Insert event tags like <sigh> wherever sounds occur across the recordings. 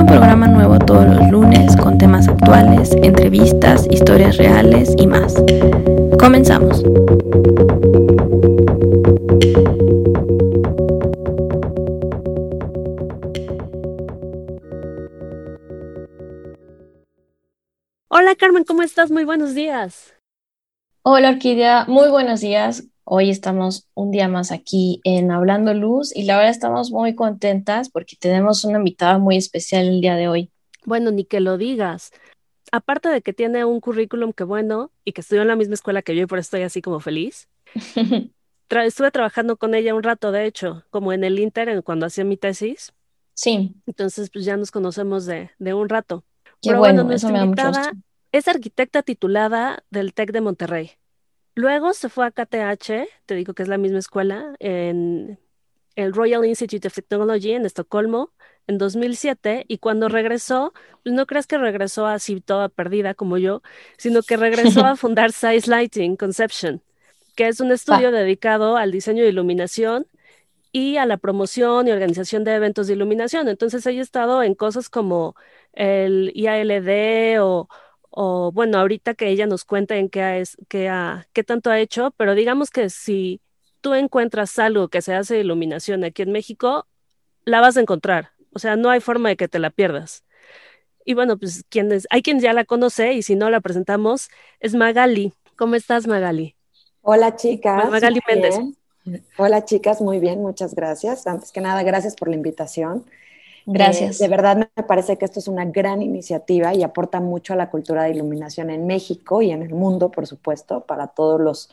Escucha un programa nuevo todos los lunes con temas actuales, entrevistas, historias reales y más. Comenzamos. Hola Carmen, ¿cómo estás? Muy buenos días. Hola Orquídea, muy buenos días. Hoy estamos un día más aquí en Hablando Luz y la verdad estamos muy contentas porque tenemos una invitada muy especial el día de hoy. Bueno, ni que lo digas. Aparte de que tiene un currículum que bueno y que estudió en la misma escuela que yo y por eso estoy así como feliz. <laughs> estuve trabajando con ella un rato, de hecho, como en el Inter, cuando hacía mi tesis. Sí. Entonces, pues ya nos conocemos de, de un rato. Qué bueno, eso me da mucho gusto. Es arquitecta titulada del TEC de Monterrey. Luego se fue a KTH, te digo que es la misma escuela, en el Royal Institute of Technology en Estocolmo en 2007 y cuando regresó, pues no creas que regresó así toda perdida como yo, sino que regresó a <laughs> fundar Size Lighting Conception, que es un estudio dedicado al diseño de iluminación y a la promoción y organización de eventos de iluminación. Entonces ha estado en cosas como el IALD o o bueno, ahorita que ella nos cuente en qué, es, qué, qué tanto ha hecho, pero digamos que si tú encuentras algo que se hace de iluminación aquí en México, la vas a encontrar. O sea, no hay forma de que te la pierdas. Y bueno, pues quienes, hay quien ya la conoce y si no la presentamos, es Magali. ¿Cómo estás, Magali? Hola, chicas. Magali Méndez. Hola, chicas, muy bien, muchas gracias. Antes que nada, gracias por la invitación. Gracias. de verdad me parece que esto es una gran iniciativa y aporta mucho a la cultura de iluminación en México y en el mundo, por supuesto, para todos los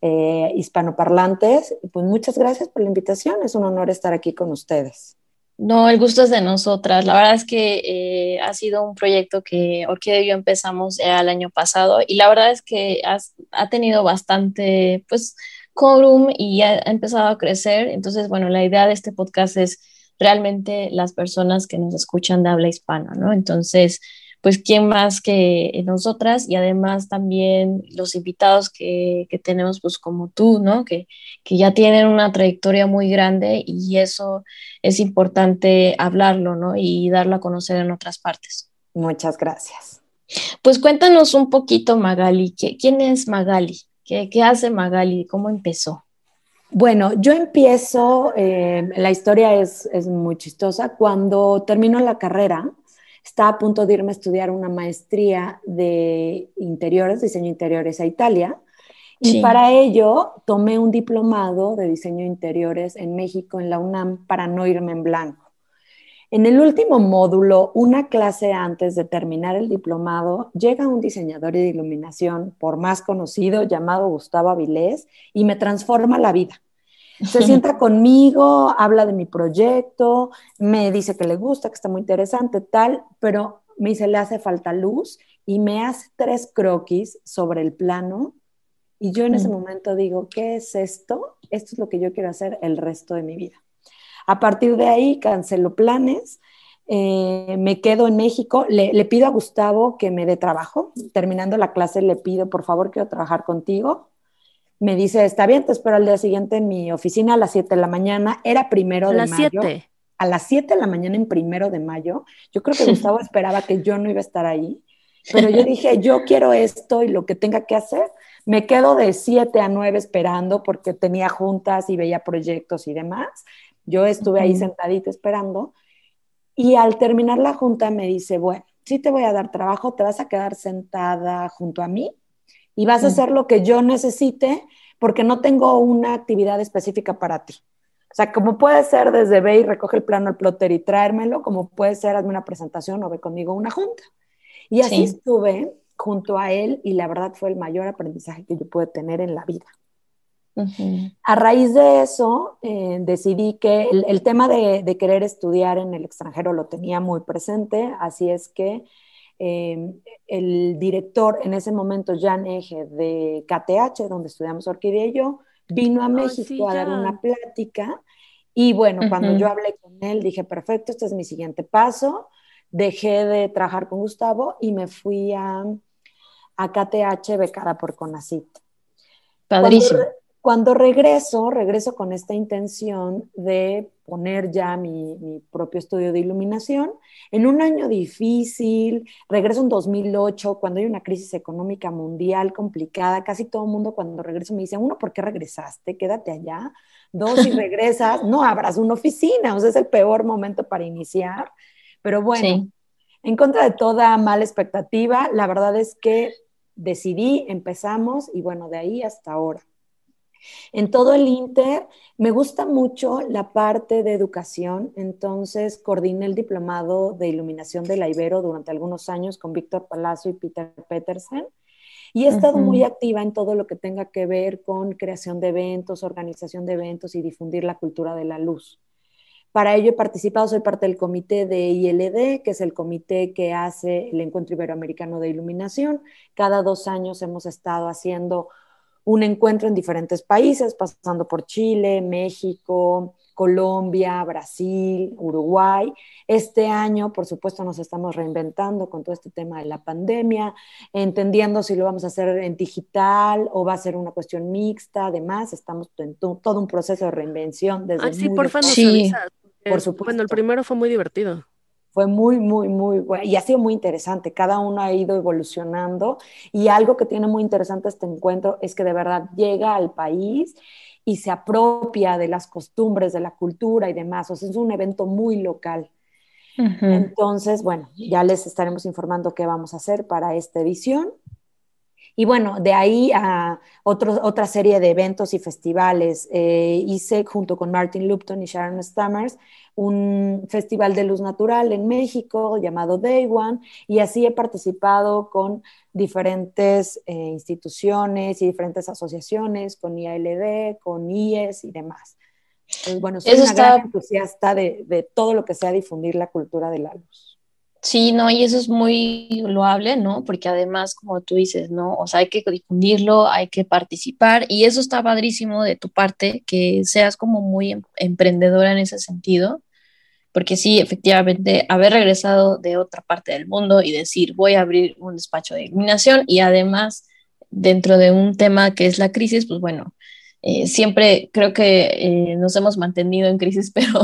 eh, hispanoparlantes. Pues muchas gracias por la invitación. Es un honor estar aquí con ustedes. No, el gusto es de nosotras. La verdad es que eh, ha sido un proyecto que Orquídea y yo empezamos el año pasado y la verdad es que ha tenido bastante, pues, quórum y ha empezado a crecer. Entonces, bueno, la idea de este podcast es realmente las personas que nos escuchan de habla hispana, ¿no? Entonces, pues, ¿quién más que nosotras? Y además también los invitados que, que tenemos, pues, como tú, ¿no? Que, que ya tienen una trayectoria muy grande y eso es importante hablarlo, ¿no? Y darlo a conocer en otras partes. Muchas gracias. Pues cuéntanos un poquito, Magali. ¿Quién es Magali? ¿Qué, qué hace Magali? ¿Cómo empezó? Bueno, yo empiezo, eh, la historia es, muy chistosa. Cuando termino la carrera, estaba a punto de irme a estudiar una maestría de interiores, diseño interiores a Italia. Y para ello tomé un diplomado de diseño interiores en México, en la UNAM, para no irme en blanco. En el último módulo, una clase antes de terminar el diplomado, llega un diseñador de iluminación, por más conocido, llamado Gustavo Avilés, y me transforma la vida. Se <laughs> sienta conmigo, habla de mi proyecto, me dice que le gusta, que está muy interesante, tal, pero me dice, le hace falta luz y me hace tres croquis sobre el plano. Y yo en ese momento digo, ¿qué es esto? Esto es lo que yo quiero hacer el resto de mi vida. A partir de ahí cancelo planes, eh, me quedo en México, le, le, pido a Gustavo que me dé trabajo. Terminando la clase le pido, por favor, quiero trabajar contigo me dice, está bien, te espero al día siguiente en mi oficina a las 7 de la mañana. Era primero de mayo. Siete. A las 7 de la mañana en primero de mayo. Yo creo que <laughs> Gustavo esperaba que yo no iba a estar ahí. Pero yo dije, yo quiero esto y lo que tenga que hacer. Me quedo de 7 a 9 esperando porque tenía juntas y veía proyectos y demás. Yo estuve ahí sentadita esperando. Y al terminar la junta me dice, bueno, sí te voy a dar trabajo, te vas a quedar sentada junto a mí y vas a hacer lo que yo necesite porque no tengo una actividad específica para ti. O sea, como puede ser desde ve y recoge el plano al plotter y traérmelo, como puede ser hazme una presentación o ve conmigo a una junta. Y así estuve junto a él y la verdad fue el mayor aprendizaje que yo pude tener en la vida. A raíz de eso, eh, decidí que el, tema de, de, querer estudiar en el extranjero lo tenía muy presente, así es que Em, el director en ese momento, Jan Eje, de KTH, donde estudiamos Orquídea y yo, vino a México a dar una plática. Y bueno, cuando yo hablé con él, dije, perfecto, este es mi siguiente paso. Dejé de trabajar con Gustavo y me fui a, a KTH becada por CONACIT. Padrísimo. Cuando regreso, regreso con esta intención de poner ya mi, mi, propio estudio de iluminación. En un año difícil, regreso en 2008, cuando hay una crisis económica mundial complicada, casi todo el mundo cuando regreso me dice, uno, ¿por qué regresaste? Quédate allá. Dos, si <laughs> regresas, no abras una oficina, o sea, es el peor momento para iniciar. Pero bueno, en contra de toda mala expectativa, la verdad es que decidí, empezamos y bueno, de ahí hasta ahora. En todo el Inter me gusta mucho la parte de educación, entonces coordiné el diplomado de iluminación de la Ibero durante algunos años con Víctor Palacio y Peter Petersen. Y he estado muy activa en todo lo que tenga que ver con creación de eventos, organización de eventos y difundir la cultura de la luz. Para ello he participado, soy parte del comité de ILD, que es el comité que hace el Encuentro Iberoamericano de Iluminación. Cada dos años hemos estado haciendo un encuentro en diferentes países, pasando por Chile, México, Colombia, Brasil, Uruguay. Este año, por supuesto, nos estamos reinventando con todo este tema de la pandemia, entendiendo si lo vamos a hacer en digital o va a ser una cuestión mixta. Además, estamos en todo un proceso de reinvención. Desde sí, por favor, sí. Por supuesto. Bueno, el primero fue muy divertido fue muy, muy, muy bueno y ha sido muy interesante. Cada uno ha ido evolucionando y algo que tiene muy interesante este encuentro es que de verdad llega al país y se apropia de las costumbres, de la cultura y demás. O sea, es un evento muy local. Entonces, bueno, ya les estaremos informando qué vamos a hacer para esta edición. Y bueno, de ahí a otra serie de eventos y festivales. Eh, hice junto con Martin Lupton y Sharon Stammers un festival de luz natural en México llamado Day One y así he participado con diferentes eh, instituciones y diferentes asociaciones, con IALD, con IES y demás. bueno, soy una gran entusiasta de, de todo lo que sea difundir la cultura de la luz. Sí, no, y eso es muy loable, ¿no? Porque además, como tú dices, ¿no? O sea, hay que difundirlo, hay que participar, y eso está padrísimo de tu parte, que seas como muy em, emprendedora en ese sentido, porque sí, efectivamente, haber regresado de otra parte del mundo y decir, voy a abrir un despacho de iluminación, y además, dentro de un tema que es la crisis, pues bueno, eh, siempre creo que eh, nos hemos mantenido en crisis, <laughs> pero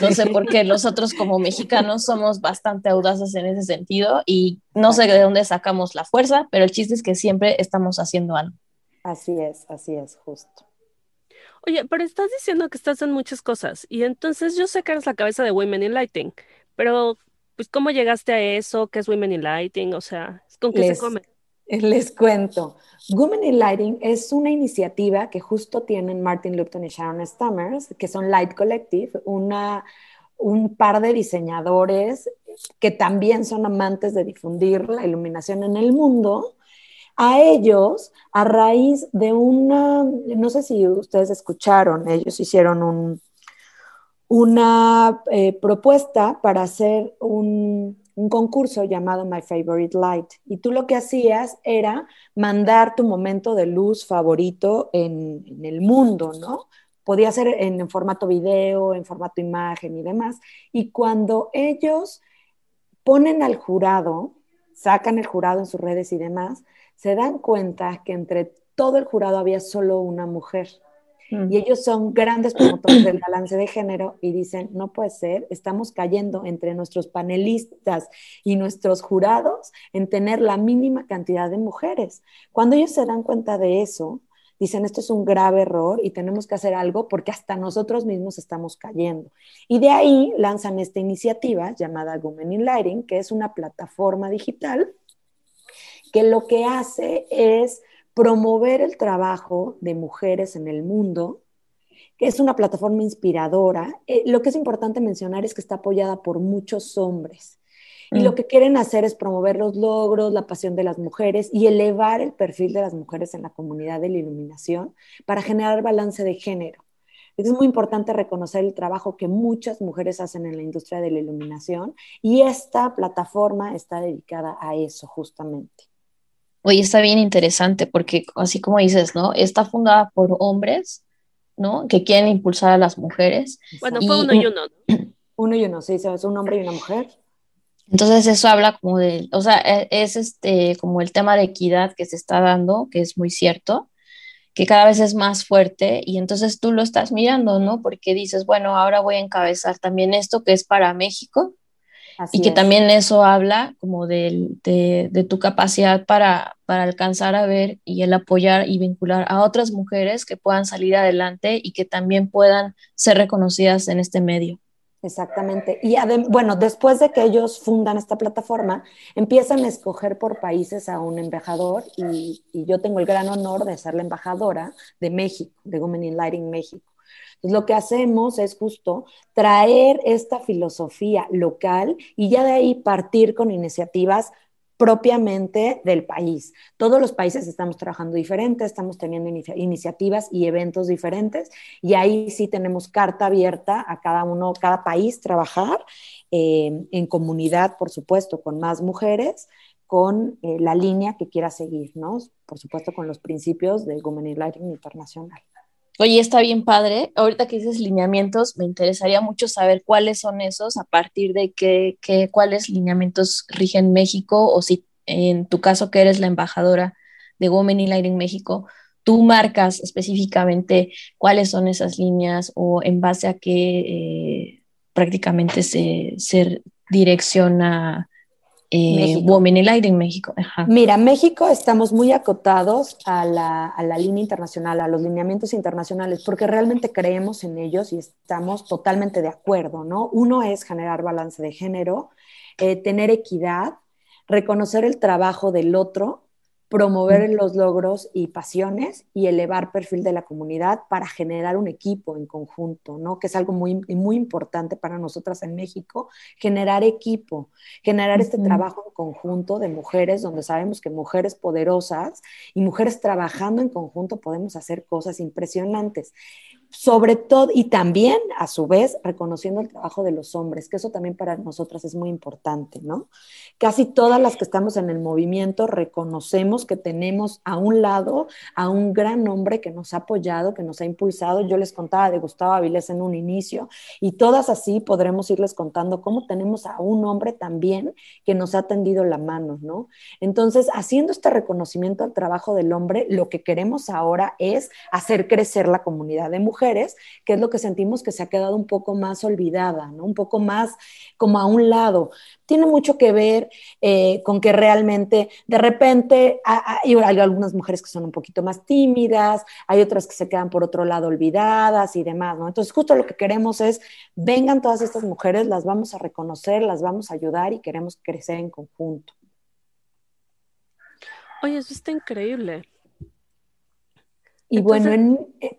no sé por qué nosotros como mexicanos somos bastante audaces en ese sentido y no sé de dónde sacamos la fuerza, pero el chiste es que siempre estamos haciendo algo. Así es, así es, justo. Oye, pero estás diciendo que estás en muchas cosas y entonces yo sé que eres la cabeza de Women in Lighting, pero pues ¿cómo llegaste a eso? ¿Qué es Women in Lighting? O sea, ¿con qué se come? <laughs> Les cuento. Women in Lighting es una iniciativa que justo tienen Martin Lupton y Sharon Stammers, que son Light Collective, una, un par de diseñadores que también son amantes de difundir la iluminación en el mundo. A ellos, a raíz de una, no sé si ustedes escucharon, ellos hicieron un, una eh, propuesta para hacer un, un concurso llamado My Favorite Light. Y tú lo que hacías era mandar tu momento de luz favorito en, el mundo, ¿no? Podía ser en, formato video, en formato imagen y demás. Y cuando ellos ponen al jurado, sacan el jurado en sus redes y demás, se dan cuenta que entre todo el jurado había solo una mujer. Y ellos son grandes promotores del balance de género y dicen, no puede ser, estamos cayendo entre nuestros panelistas y nuestros jurados en tener la mínima cantidad de mujeres. Cuando ellos se dan cuenta de eso, dicen, esto es un grave error y tenemos que hacer algo porque hasta nosotros mismos estamos cayendo. Y de ahí lanzan esta iniciativa llamada Women in Lighting, que es una plataforma digital que lo que hace es promover el trabajo de mujeres en el mundo, que es una plataforma inspiradora. Eh, lo que es importante mencionar es que está apoyada por muchos hombres. Y lo mm. que quieren hacer es promover los logros, la pasión de las mujeres y elevar el perfil de las mujeres en la comunidad de la iluminación para generar balance de género. Es muy importante reconocer el trabajo que muchas mujeres hacen en la industria de la iluminación y esta plataforma está dedicada a eso justamente. Oye, está bien interesante porque así como dices, ¿no? Está fundada por hombres, ¿no? Que quieren impulsar a las mujeres. Bueno, fue uno y uno. <clears throat> Uno y uno, sí, es un hombre y una mujer. Entonces eso habla como de, o sea, e, es este como el tema de equidad que se está dando, que es muy cierto, que cada vez es más fuerte y entonces tú lo estás mirando, ¿no? Porque dices, bueno, ahora voy a encabezar también esto que es para México y que también eso habla como de, de, tu capacidad para, para alcanzar a ver y el apoyar y vincular a otras mujeres que puedan salir adelante y que también puedan ser reconocidas en este medio. Exactamente. Y bueno, después de que ellos fundan esta plataforma, empiezan a escoger por países a un embajador y, y yo tengo el gran honor de ser la embajadora de México, de Women in Lighting México. Entonces, lo que hacemos es justo traer esta filosofía local y ya de ahí partir con iniciativas propiamente del país. Todos los países estamos trabajando diferente, estamos teniendo iniciativas y eventos diferentes y ahí sí tenemos carta abierta a cada uno, cada país trabajar eh, en comunidad, por supuesto, con más mujeres, con eh, la línea que quiera seguir, ¿no? Por supuesto, con los principios del Women Lighting Internacional. Oye, está bien padre. Ahorita que dices lineamientos, me interesaría mucho saber cuáles son esos, a partir de qué, qué, cuáles lineamientos rigen México, o si en tu caso que eres la embajadora de Women in Lighting México, tú marcas específicamente cuáles son esas líneas o en base a qué eh, prácticamente se, se direcciona eh, Women in Lighting México. Mira, México estamos muy acotados a la, a la, línea internacional, a los lineamientos internacionales, porque realmente creemos en ellos y estamos totalmente de acuerdo, ¿no? Uno es generar balance de género, eh, tener equidad, reconocer el trabajo del otro promover los logros y pasiones y elevar perfil de la comunidad para generar un equipo en conjunto, ¿no? Que es algo muy, muy importante para nosotras en México, generar equipo, generar este trabajo en conjunto de mujeres, donde sabemos que mujeres poderosas y mujeres trabajando en conjunto podemos hacer cosas impresionantes sobre todo, y también a su vez reconociendo el trabajo de los hombres, que eso también para nosotras es muy importante, ¿no? Casi todas las que estamos en el movimiento reconocemos que tenemos a un lado a un gran hombre que nos ha apoyado, que nos ha impulsado. Yo les contaba de Gustavo Avilés en un inicio, y todas así podremos irles contando cómo tenemos a un hombre también que nos ha tendido la mano, ¿no? Entonces, haciendo este reconocimiento al trabajo del hombre, lo que queremos ahora es hacer crecer la comunidad de mujeres que es lo que sentimos que se ha quedado un poco más olvidada, ¿no? un poco más como a un lado. Tiene mucho que ver eh, con que realmente de repente hay, algunas mujeres que son un poquito más tímidas, hay otras que se quedan por otro lado olvidadas y demás, ¿no? Entonces justo lo que queremos es, vengan todas estas mujeres, las vamos a reconocer, las vamos a ayudar y queremos crecer en conjunto. Oye, eso está increíble. Y bueno, en, eh,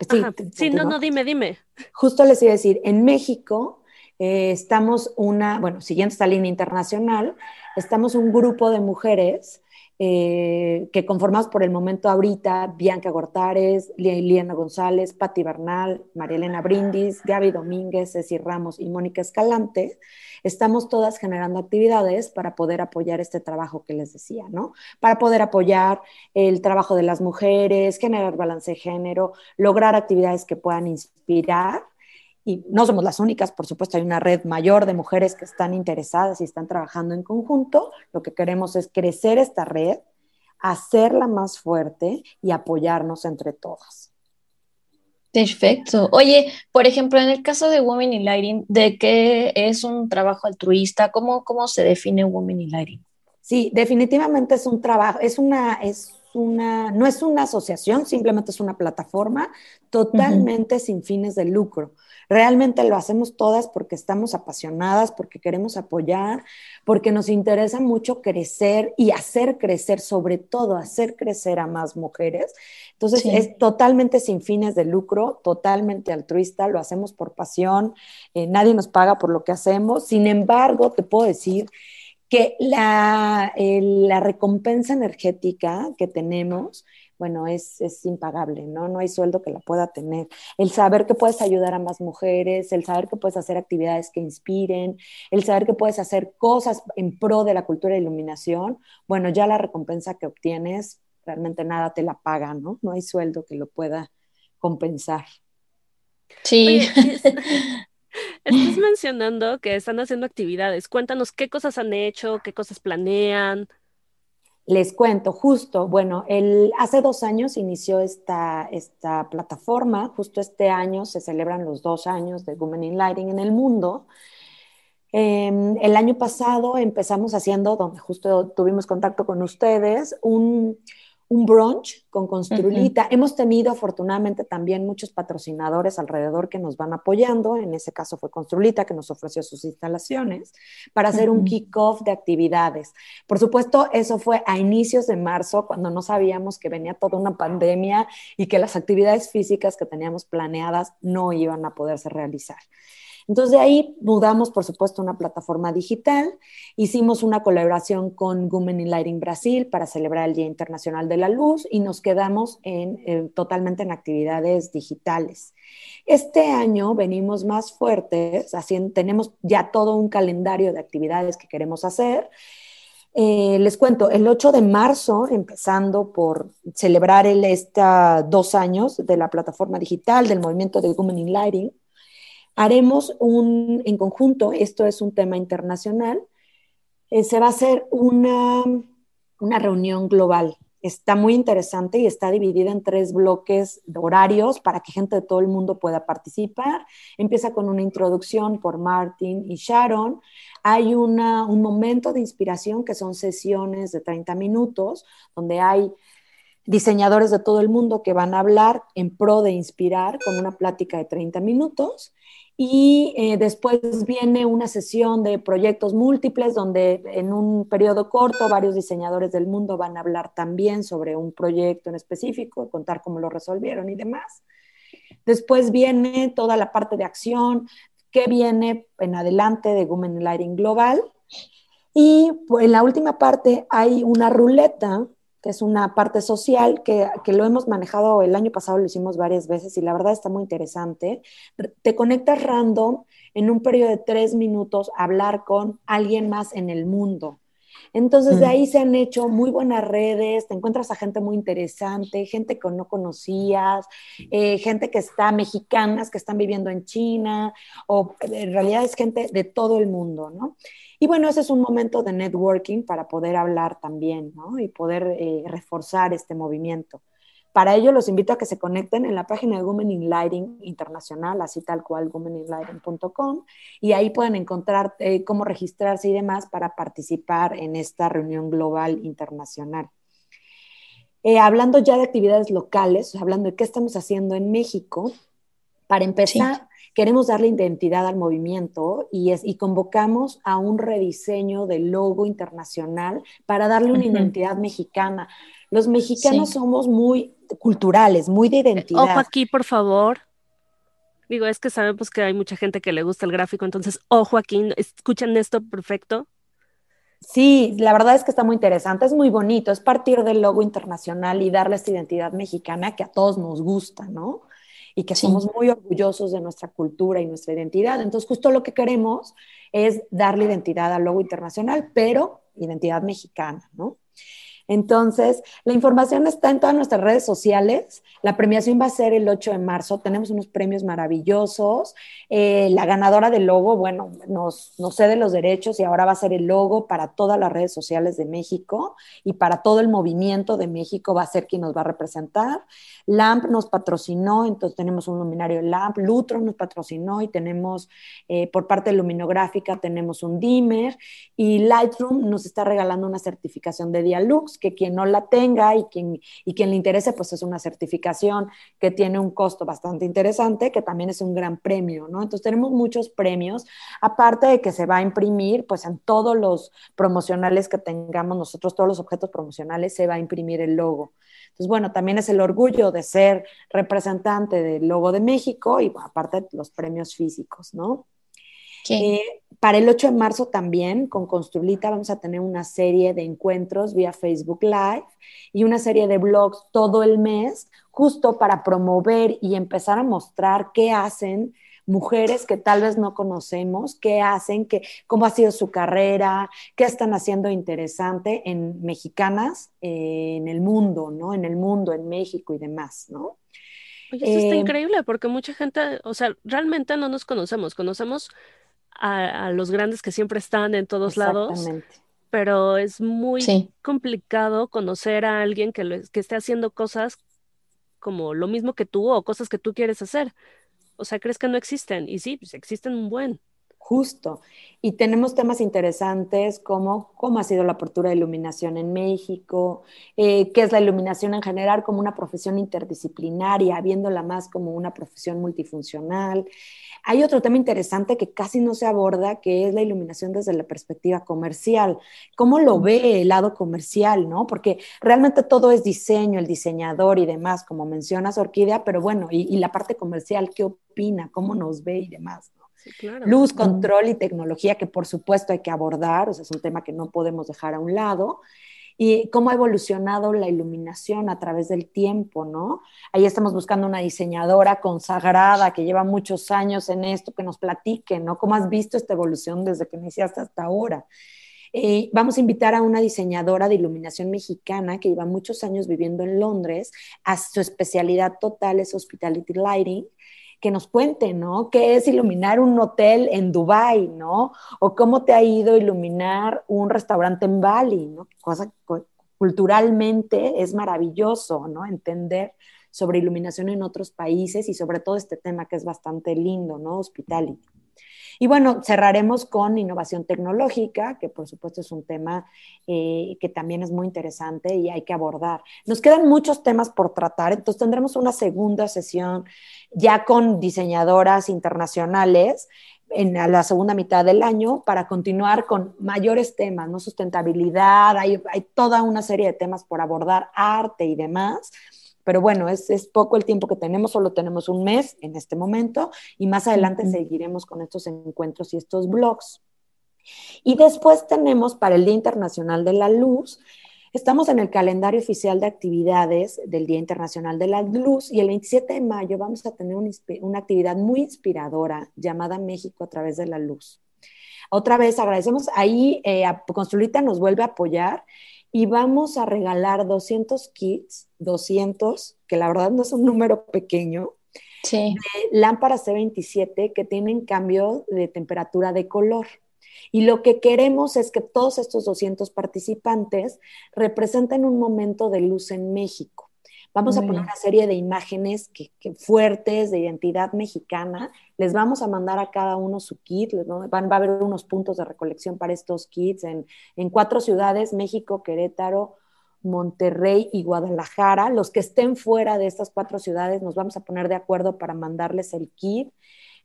sí, no, no, dime, dime. Justo les iba a decir, en México eh, estamos una, bueno, siguiendo esta línea internacional, estamos un grupo de mujeres eh, que conformamos por el momento ahorita Bianca Gortares, Liliana González, Patti Bernal, María Elena Brindis, Gaby Domínguez, Ceci Ramos y Mónica Escalante, estamos todas generando actividades para poder apoyar este trabajo que les decía, ¿no? Para poder apoyar el trabajo de las mujeres, generar balance de género, lograr actividades que puedan inspirar y no somos las únicas, por supuesto, hay una red mayor de mujeres que están interesadas y están trabajando en conjunto. Lo que queremos es crecer esta red, hacerla más fuerte y apoyarnos entre todas. Perfecto. Oye, por ejemplo, en el caso de Women in Lighting, ¿de qué es un trabajo altruista? ¿Cómo, cómo se define Women in Lighting? Sí, definitivamente es un trabajo, es una, es una, no es una asociación, simplemente es una plataforma totalmente sin fines de lucro. Realmente lo hacemos todas porque estamos apasionadas, porque queremos apoyar, porque nos interesa mucho crecer y hacer crecer, sobre todo hacer crecer a más mujeres. Entonces es totalmente sin fines de lucro, totalmente altruista, lo hacemos por pasión, eh, nadie nos paga por lo que hacemos. Sin embargo, te puedo decir que la, la recompensa energética que tenemos bueno, es, es, impagable, ¿no? No hay sueldo que la pueda tener. El saber que puedes ayudar a más mujeres, el saber que puedes hacer actividades que inspiren, el saber que puedes hacer cosas en pro de la cultura de iluminación, bueno, ya la recompensa que obtienes, realmente nada te la paga, ¿no? No hay sueldo que lo pueda compensar. Sí. <laughs> estás mencionando que están haciendo actividades. Cuéntanos qué cosas han hecho, qué cosas planean. Les cuento, justo, bueno, el, hace dos años inició esta, esta plataforma, justo este año se celebran los dos años de Women in Lighting en el mundo. Em, el año pasado empezamos haciendo, donde justo tuvimos contacto con ustedes, un, un brunch con Construlita. Hemos tenido afortunadamente también muchos patrocinadores alrededor que nos van apoyando. En ese caso fue Construlita que nos ofreció sus instalaciones para hacer un kickoff de actividades. Por supuesto, eso fue a inicios de marzo, cuando no sabíamos que venía toda una pandemia y que las actividades físicas que teníamos planeadas no iban a poderse realizar. Entonces de ahí mudamos, por supuesto, una plataforma digital. Hicimos una colaboración con Women in Lighting Brasil para celebrar el Día Internacional de la Luz y nos quedamos en, totalmente en actividades digitales. Este año venimos más fuertes, tenemos ya todo un calendario de actividades que queremos hacer. Eh, les cuento, el 8 de marzo, empezando por celebrar el, dos años de la plataforma digital del movimiento de Women in Lighting, haremos un, en conjunto, esto es un tema internacional, eh, se va a hacer una, una reunión global. Está muy interesante y está dividida en tres bloques horarios para que gente de todo el mundo pueda participar. Empieza con una introducción por Martin y Sharon. Hay una, un momento de inspiración que son sesiones de 30 minutos, donde hay diseñadores de todo el mundo que van a hablar en pro de inspirar con una plática de 30 minutos. Y eh, después viene una sesión de proyectos múltiples donde en un periodo corto varios diseñadores del mundo van a hablar también sobre un proyecto en específico, contar cómo lo resolvieron y demás. Después viene toda la parte de acción, que viene en adelante de Women Lighting Global. Y pues, en la última parte hay una ruleta que es una parte social que, lo hemos manejado el año pasado, lo hicimos varias veces y la verdad está muy interesante. Te conectas random en un periodo de tres minutos a hablar con alguien más en el mundo. Entonces de mm. ahí se han hecho muy buenas redes, te encuentras a gente muy interesante, gente que no conocías, eh, gente que está mexicanas, que están viviendo en China, o en realidad es gente de todo el mundo, ¿no? Y bueno, ese es un momento de networking para poder hablar también, ¿no? Y poder eh, reforzar este movimiento. Para ello los invito a que se conecten en la página de Women in Lighting Internacional, así tal cual, womeninlighting.com, y ahí pueden encontrar eh, cómo registrarse y demás para participar en esta reunión global internacional. Eh, hablando ya de actividades locales, hablando de qué estamos haciendo en México, para empezar, queremos darle identidad al movimiento y, es, y convocamos a un rediseño del logo internacional para darle una identidad mexicana. Los mexicanos somos muy culturales, muy de identidad. Ojo aquí, por favor. Digo, es que sabemos que hay mucha gente que le gusta el gráfico, entonces, ojo aquí, escuchan esto perfecto. Sí, la verdad es que está muy interesante, es muy bonito, es partir del logo internacional y darle esta identidad mexicana que a todos nos gusta, ¿no? Y que somos muy orgullosos de nuestra cultura y nuestra identidad. Entonces, justo lo que queremos es darle identidad al logo internacional, pero identidad mexicana, ¿no? Entonces, la información está en todas nuestras redes sociales. La premiación va a ser el 8 de marzo. Tenemos unos premios maravillosos. Eh, la ganadora del logo, bueno, nos, cede los derechos y ahora va a ser el logo para todas las redes sociales de México y para todo el movimiento de México va a ser quien nos va a representar. LAMP nos patrocinó, entonces tenemos un luminario LAMP. Lutro nos patrocinó y tenemos, eh, por parte Luminográfica, tenemos un dimmer y Lightroom nos está regalando una certificación de Dialux que quien no la tenga y quien, y quien le interese, pues es una certificación que tiene un costo bastante interesante, que también es un gran premio, ¿no? Entonces tenemos muchos premios, aparte de que se va a imprimir, pues en todos los promocionales que tengamos nosotros, todos los objetos promocionales, se va a imprimir el logo. Entonces, bueno, también es el orgullo de ser representante del logo de México y aparte los premios físicos, ¿no? Eh, para el 8 de marzo también, con Construlita, vamos a tener una serie de encuentros vía Facebook Live y una serie de blogs todo el mes, justo para promover y empezar a mostrar qué hacen mujeres que tal vez no conocemos, qué hacen, qué, cómo ha sido su carrera, qué están haciendo interesante en mexicanas eh, en el mundo, ¿no? En el mundo, en México y demás, ¿no? Oye, eso está eh, increíble porque mucha gente, o sea, realmente no nos conocemos, conocemos a, los grandes que siempre están en todos lados, pero es muy complicado conocer a alguien que, que esté haciendo cosas como lo mismo que tú o cosas que tú quieres hacer. O sea, crees que no existen y sí, pues existen un buen. Justo. Y tenemos temas interesantes como cómo ha sido la apertura de iluminación en México, eh, qué es la iluminación en general como una profesión interdisciplinaria, viéndola más como una profesión multifuncional. Hay otro tema interesante que casi no se aborda, que es la iluminación desde la perspectiva comercial. ¿Cómo lo ve el lado comercial, no? Porque realmente todo es diseño, el diseñador y demás, como mencionas, Orquídea, pero bueno, y, y la parte comercial, ¿qué opina? ¿Cómo nos ve y demás? Luz, control y tecnología que por supuesto hay que abordar, o sea, es un tema que no podemos dejar a un lado. Y cómo ha evolucionado la iluminación a través del tiempo, ¿no? Ahí estamos buscando una diseñadora consagrada que lleva muchos años en esto, que nos platique, ¿no? ¿Cómo has visto esta evolución desde que iniciaste hasta ahora? Eh, vamos a invitar a una diseñadora de iluminación mexicana que lleva muchos años viviendo en Londres. A su especialidad total es hospitality lighting que nos cuente, ¿no? ¿Qué es iluminar un hotel en Dubai, ¿no? O cómo te ha ido iluminar un restaurante en Bali, ¿no? Cosa culturalmente es maravilloso, ¿no? Entender sobre iluminación en otros países y sobre todo este tema que es bastante lindo, ¿no? Hospitality. Y bueno, cerraremos con innovación tecnológica, que por supuesto es un tema eh, que también es muy interesante y hay que abordar. Nos quedan muchos temas por tratar, entonces tendremos una segunda sesión ya con diseñadoras internacionales en la segunda mitad del año para continuar con mayores temas, ¿no? Sustentabilidad, hay, hay toda una serie de temas por abordar, arte y demás pero bueno, es, es, poco el tiempo que tenemos, solo tenemos un mes en este momento y más adelante seguiremos con estos encuentros y estos blogs. Y después tenemos para el Día Internacional de la Luz, estamos en el calendario oficial de actividades del Día Internacional de la Luz y el 27 de mayo vamos a tener una actividad muy inspiradora llamada México a través de la luz. Otra vez agradecemos, ahí eh, Construita nos vuelve a apoyar y vamos a regalar 200 kits, 200, que la verdad no es un número pequeño, de lámparas C27 que tienen cambio de temperatura de color. Y lo que queremos es que todos estos 200 participantes representen un momento de luz en México. Vamos a poner una serie de imágenes que, fuertes de identidad mexicana. Les vamos a mandar a cada uno su kit. Van, va a haber unos puntos de recolección para estos kits en, en cuatro ciudades, México, Querétaro, Monterrey y Guadalajara. Los que estén fuera de estas cuatro ciudades nos vamos a poner de acuerdo para mandarles el kit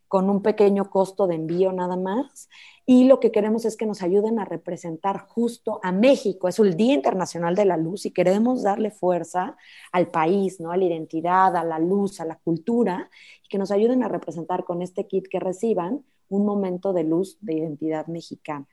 con un pequeño costo de envío nada más. Y lo que queremos es que nos ayuden a representar justo a México. Es el Día Internacional de la Luz y queremos darle fuerza al país, ¿no? a la identidad, a la luz, a la cultura, y que nos ayuden a representar con este kit que reciban un momento de luz de identidad mexicana.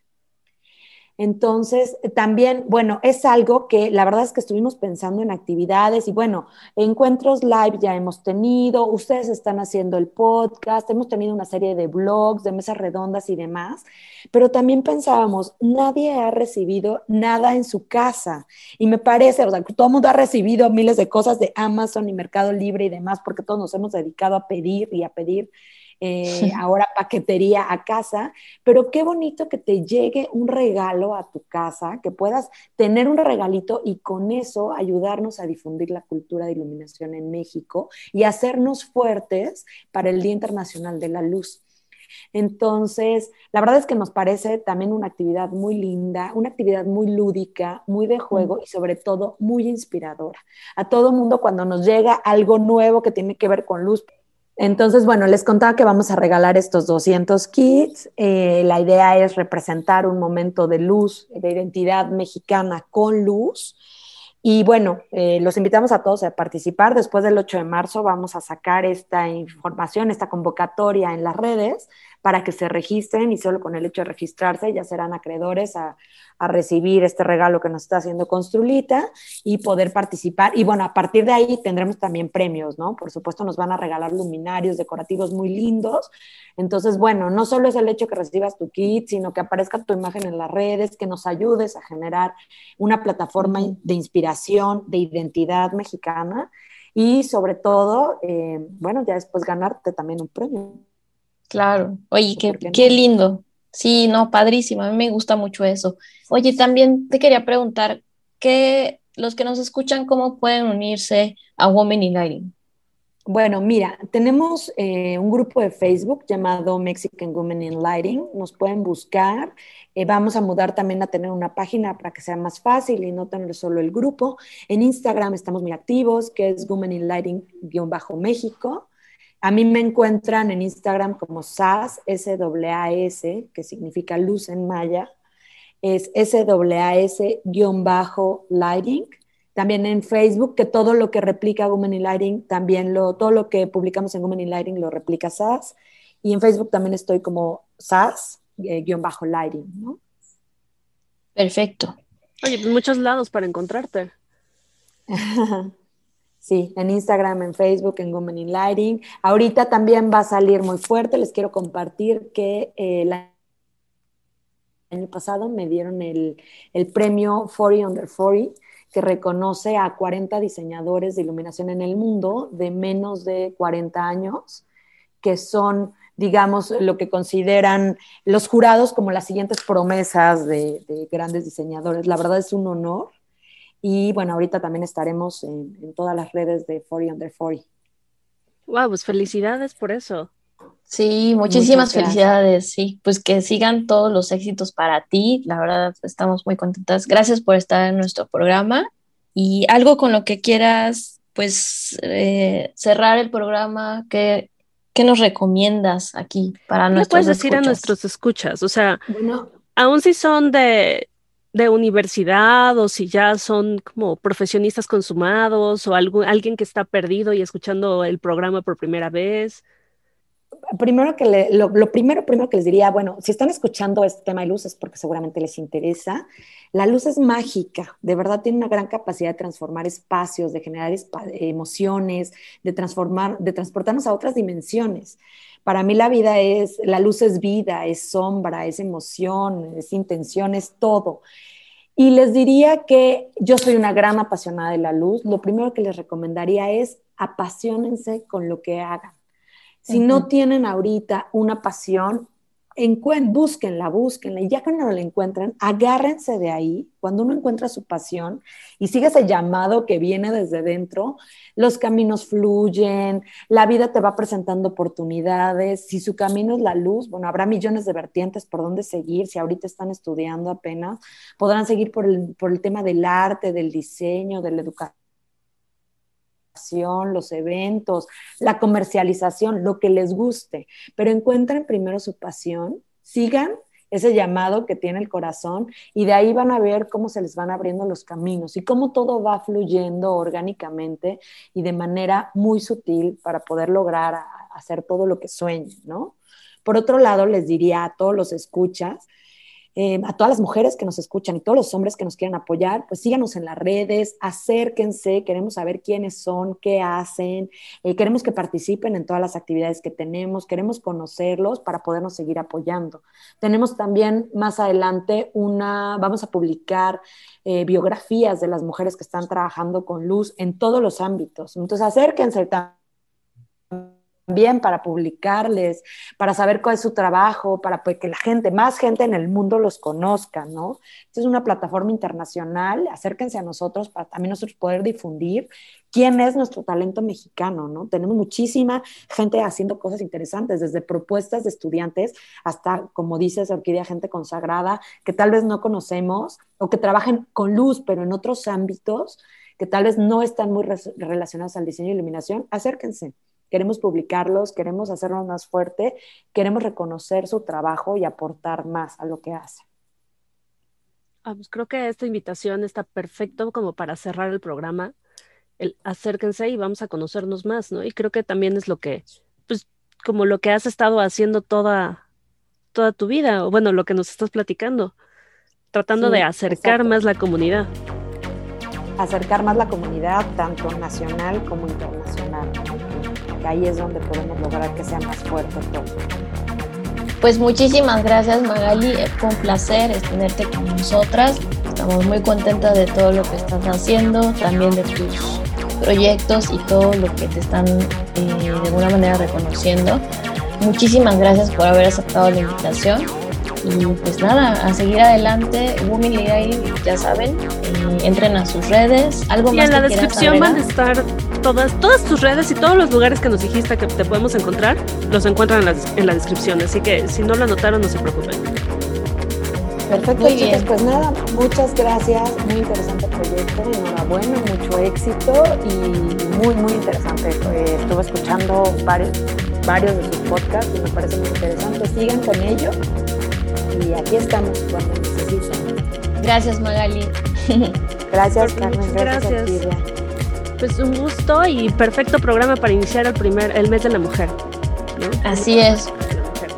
Entonces, también, bueno, es algo que la verdad es que estuvimos pensando en actividades y bueno, encuentros live ya hemos tenido, ustedes están haciendo el podcast, hemos tenido una serie de blogs, de mesas redondas y demás, pero también pensábamos, nadie ha recibido nada en su casa. Y me parece, o sea, todo el mundo ha recibido miles de cosas de Amazon y Mercado Libre y demás, porque todos nos hemos dedicado a pedir y a pedir eh, <laughs> ahora paquetería a casa, pero qué bonito que te llegue un regalo a tu casa, que puedas tener un regalito y con eso ayudarnos a difundir la cultura de iluminación en México y hacernos fuertes para el Día Internacional de la Luz. Entonces, la verdad es que nos parece también una actividad muy linda, una actividad muy lúdica, muy de juego y sobre todo muy inspiradora. A todo mundo cuando nos llega algo nuevo que tiene que ver con luz, entonces, bueno, les contaba que vamos a regalar estos 200 kits. Eh, la idea es representar un momento de luz, de identidad mexicana con luz. Y bueno, eh, los invitamos a todos a participar. Después del 8 de marzo vamos a sacar esta información, esta convocatoria en las redes para que se registren y solo con el hecho de registrarse ya serán acreedores a, recibir este regalo que nos está haciendo Construlita y poder participar. Y bueno, a partir de ahí tendremos también premios, ¿no? Por supuesto nos van a regalar luminarios decorativos muy lindos. Entonces, bueno, no solo es el hecho que recibas tu kit, sino que aparezca tu imagen en las redes, que nos ayudes a generar una plataforma de inspiración, de identidad mexicana y sobre todo, eh, bueno, ya después ganarte también un premio. Claro, oye, qué, qué lindo. Sí, no, padrísimo, a mí me gusta mucho eso. Oye, también te quería preguntar, ¿qué, los que nos escuchan, cómo pueden unirse a Women in Lighting? Bueno, mira, tenemos eh, un grupo de Facebook llamado Mexican Women in Lighting. Nos pueden buscar. Eh, vamos a mudar también a tener una página para que sea más fácil y no tener solo el grupo. En Instagram estamos muy activos, que es Women in Lighting-México. A mí me encuentran en Instagram como SAS, S-A-S, que significa luz en maya. Es S-A-S-Lighting. También en Facebook, que todo lo que replica Women in Lighting, también lo, todo lo que publicamos en Women in Lighting lo replica SAS. Y en Facebook también estoy como SAS, eh, guion bajo lighting, ¿no? Perfecto. Oye, pues muchos lados para encontrarte. <laughs> sí, en Instagram, en Facebook, en Women in Lighting. Ahorita también va a salir muy fuerte. Les quiero compartir que eh, el año pasado me dieron el, el premio 40 Under 40 que reconoce a 40 diseñadores de iluminación en el mundo de menos de 40 años, que son, digamos, lo que consideran los jurados como las siguientes promesas de, grandes diseñadores. La verdad es un honor. Y bueno, ahorita también estaremos en, todas las redes de 40 Under 40. Wow, pues felicidades por eso. Sí, muchísimas felicidades, sí, pues que sigan todos los éxitos para ti, la verdad estamos muy contentas. Gracias por estar en nuestro programa y algo con lo que quieras, pues, eh, cerrar el programa, ¿qué, ¿qué, nos recomiendas aquí para nuestros ¿Qué puedes decir a nuestros escuchas? O sea, bueno, aún si son de, de universidad o si ya son como profesionistas consumados o alguien que está perdido y escuchando el programa por primera vez primero que lo, primero, primero que les diría, bueno, si están escuchando este tema de luz es porque seguramente les interesa. La luz es mágica, de verdad tiene una gran capacidad de transformar espacios, de generar emociones, de transformar, de transportarnos a otras dimensiones. Para mí la vida es, la luz es vida, es sombra, es emoción, es intención, es todo. Y les diría que yo soy una gran apasionada de la luz. Lo primero que les recomendaría es apasionense con lo que hagan si no tienen ahorita una pasión, búsquenla, búsquenla, y ya que no la encuentran, agárrense de ahí, cuando uno encuentra su pasión y sigue ese llamado que viene desde dentro, los caminos fluyen, la vida te va presentando oportunidades, si su camino es la luz, bueno, habrá millones de vertientes por dónde seguir, si ahorita están estudiando apenas, podrán seguir por el, por el tema del arte, del diseño, de la educación los eventos, la comercialización, lo que les guste, pero encuentren primero su pasión, sigan ese llamado que tiene el corazón y de ahí van a ver cómo se les van abriendo los caminos y cómo todo va fluyendo orgánicamente y de manera muy sutil para poder lograr hacer todo lo que sueñen, ¿no? Por otro lado, les diría a todos los escuchas eh, a todas las mujeres que nos escuchan y todos los hombres que nos quieran apoyar, pues síganos en las redes, acérquense, queremos saber quiénes son, qué hacen, eh, queremos que participen en todas las actividades que tenemos, queremos conocerlos para podernos seguir apoyando. Tenemos también más adelante una, vamos a publicar eh, biografías de las mujeres que están trabajando con luz en todos los ámbitos. Entonces acérquense también también para publicarles, para saber cuál es su trabajo, para pues, que la gente, más gente en el mundo los conozca, ¿no? Esta es una plataforma internacional, acérquense a nosotros para también nosotros poder difundir quién es nuestro talento mexicano, ¿no? Tenemos muchísima gente haciendo cosas interesantes, desde propuestas de estudiantes hasta, como dices, Orquídea, gente consagrada que tal vez no conocemos o que trabajen con luz, pero en otros ámbitos que tal vez no están muy relacionados al diseño y iluminación, acérquense queremos publicarlos, queremos hacerlos más fuerte, queremos reconocer su trabajo y aportar más a lo que hace. Ah, pues creo que esta invitación está perfecto como para cerrar el programa. El acérquense y vamos a conocernos más, ¿no? Y creo que también es lo que, pues, como lo que has estado haciendo toda, toda tu vida, o bueno, lo que nos estás platicando, tratando de acercar más la comunidad. Acercar más la comunidad, tanto nacional como internacional ahí es donde podemos lograr que sea más fuerte todo. Pues muchísimas gracias Magali, fue un placer tenerte con nosotras. Estamos muy contentas de todo lo que estás haciendo, también de tus proyectos y todo lo que te están eh, de alguna manera reconociendo. Muchísimas gracias por haber aceptado la invitación Y pues nada, a seguir adelante. Women Leader, ya saben, eh, entren a sus redes. Algo y más en la que quieras descripción van a estar todas, todas tus redes y todos los lugares que nos dijiste que te podemos encontrar, los encuentran en la, en la descripción. Así que si no lo anotaron, no se preocupen. Perfecto, Muy chicas, bien. pues nada, muchas gracias, muy interesante proyecto, enhorabuena, mucho éxito y muy, muy interesante. Eh, estuve escuchando varios, varios de sus podcasts y me parece muy interesante. Sigan con ello y aquí estamos cuando necesiten. Gracias, Magali. <laughs> Gracias, Carmen, gracias, gracias. Pues un gusto y perfecto programa para iniciar el primer, el mes de la mujer. ¿no? Así es. Mujer.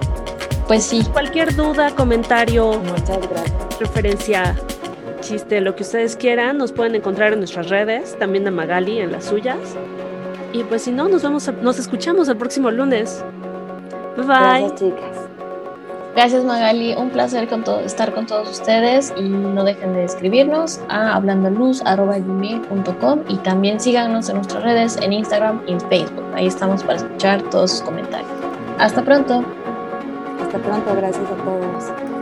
Pues sí, Cualquier duda, comentario, referencia, chiste, lo que ustedes quieran, nos pueden encontrar en nuestras redes, también a Magali en las suyas. Y pues si no, nos vemos, a- nos escuchamos el próximo lunes. Bye bye. Gracias, chicas. Gracias Magali, un placer estar con todos ustedes y no dejen de escribirnos a hablandoluz.com y también síganos en nuestras redes en Instagram y en Facebook. Ahí estamos para escuchar todos sus comentarios. Hasta pronto. Hasta pronto, gracias a todos.